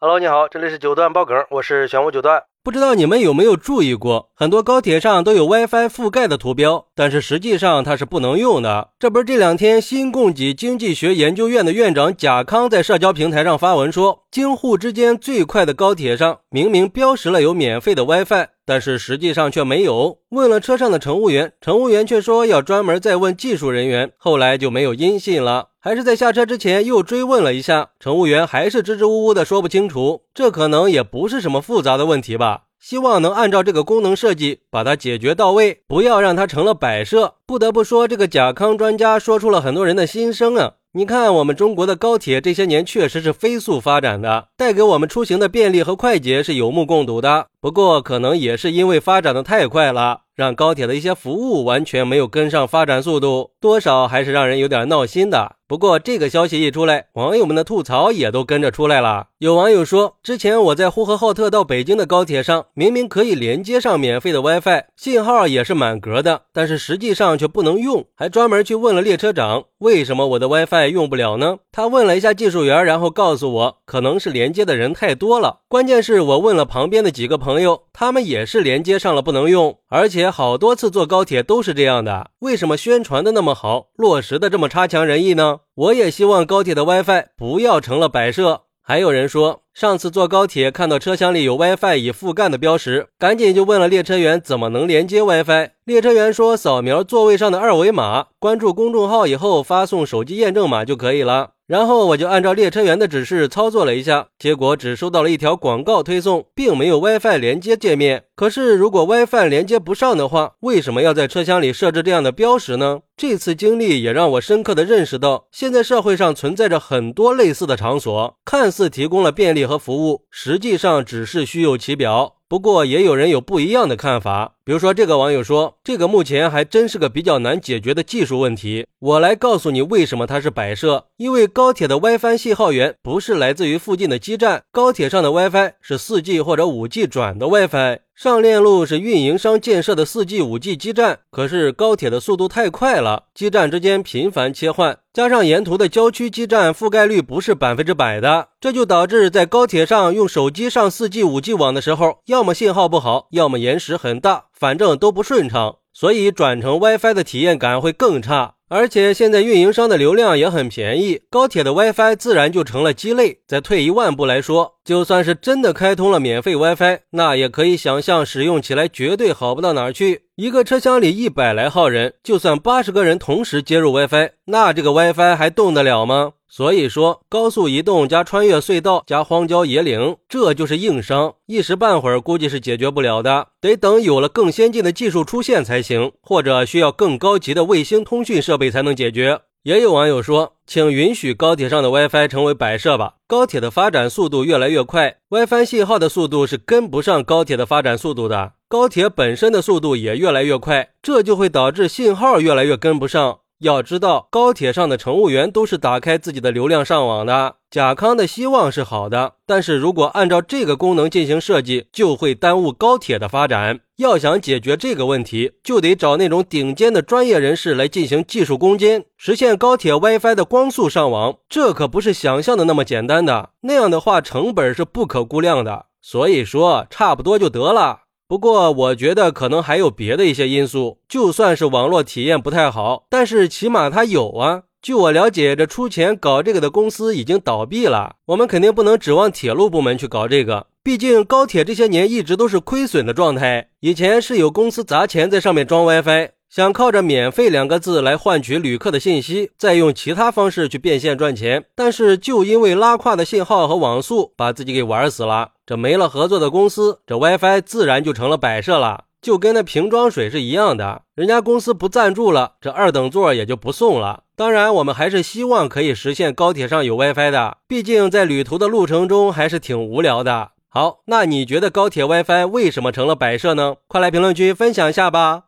Hello，你好，这里是九段爆梗，我是玄武九段。不知道你们有没有注意过，很多高铁上都有 WiFi 覆盖的图标，但是实际上它是不能用的。这不是这两天新供给经济学研究院的院长贾康在社交平台上发文说，京沪之间最快的高铁上明明标识了有免费的 WiFi，但是实际上却没有。问了车上的乘务员，乘务员却说要专门再问技术人员，后来就没有音信了。还是在下车之前又追问了一下，乘务员还是支支吾吾的说不清楚。这可能也不是什么复杂的问题吧？希望能按照这个功能设计把它解决到位，不要让它成了摆设。不得不说，这个甲康专家说出了很多人的心声啊！你看，我们中国的高铁这些年确实是飞速发展的，带给我们出行的便利和快捷是有目共睹的。不过，可能也是因为发展的太快了。让高铁的一些服务完全没有跟上发展速度，多少还是让人有点闹心的。不过这个消息一出来，网友们的吐槽也都跟着出来了。有网友说，之前我在呼和浩特到北京的高铁上，明明可以连接上免费的 WiFi，信号也是满格的，但是实际上却不能用，还专门去问了列车长，为什么我的 WiFi 用不了呢？他问了一下技术员，然后告诉我，可能是连接的人太多了。关键是我问了旁边的几个朋友，他们也是连接上了不能用，而且。好多次坐高铁都是这样的，为什么宣传的那么好，落实的这么差强人意呢？我也希望高铁的 WiFi 不要成了摆设。还有人说，上次坐高铁看到车厢里有 WiFi 已覆盖的标识，赶紧就问了列车员怎么能连接 WiFi。列车员说，扫描座位上的二维码，关注公众号以后发送手机验证码就可以了。然后我就按照列车员的指示操作了一下，结果只收到了一条广告推送，并没有 WiFi 连接界面。可是如果 WiFi 连接不上的话，为什么要在车厢里设置这样的标识呢？这次经历也让我深刻的认识到，现在社会上存在着很多类似的场所，看似提供了便利和服务，实际上只是虚有其表。不过也有人有不一样的看法，比如说这个网友说，这个目前还真是个比较难解决的技术问题。我来告诉你为什么它是摆设，因为高铁的 WiFi 信号源不是来自于附近的基站，高铁上的 WiFi 是 4G 或者 5G 转的 WiFi。上链路是运营商建设的 4G、5G 基站，可是高铁的速度太快了，基站之间频繁切换，加上沿途的郊区基站覆盖率不是百分之百的，这就导致在高铁上用手机上 4G、5G 网的时候，要么信号不好，要么延时很大，反正都不顺畅，所以转成 WiFi 的体验感会更差。而且现在运营商的流量也很便宜，高铁的 WiFi 自然就成了鸡肋。再退一万步来说，就算是真的开通了免费 WiFi，那也可以想象使用起来绝对好不到哪儿去。一个车厢里一百来号人，就算八十个人同时接入 WiFi，那这个 WiFi 还动得了吗？所以说，高速移动加穿越隧道加荒郊野岭，这就是硬伤，一时半会儿估计是解决不了的，得等有了更先进的技术出现才行，或者需要更高级的卫星通讯设备才能解决。也有网友说，请允许高铁上的 WiFi 成为摆设吧。高铁的发展速度越来越快，WiFi 信号的速度是跟不上高铁的发展速度的，高铁本身的速度也越来越快，这就会导致信号越来越跟不上。要知道，高铁上的乘务员都是打开自己的流量上网的。甲康的希望是好的，但是如果按照这个功能进行设计，就会耽误高铁的发展。要想解决这个问题，就得找那种顶尖的专业人士来进行技术攻坚，实现高铁 WiFi 的光速上网。这可不是想象的那么简单的，那样的话成本是不可估量的。所以说，差不多就得了。不过，我觉得可能还有别的一些因素。就算是网络体验不太好，但是起码它有啊。据我了解，这出钱搞这个的公司已经倒闭了。我们肯定不能指望铁路部门去搞这个，毕竟高铁这些年一直都是亏损的状态。以前是有公司砸钱在上面装 WiFi。想靠着“免费”两个字来换取旅客的信息，再用其他方式去变现赚钱，但是就因为拉胯的信号和网速，把自己给玩死了。这没了合作的公司，这 WiFi 自然就成了摆设了，就跟那瓶装水是一样的。人家公司不赞助了，这二等座也就不送了。当然，我们还是希望可以实现高铁上有 WiFi 的，毕竟在旅途的路程中还是挺无聊的。好，那你觉得高铁 WiFi 为什么成了摆设呢？快来评论区分享一下吧。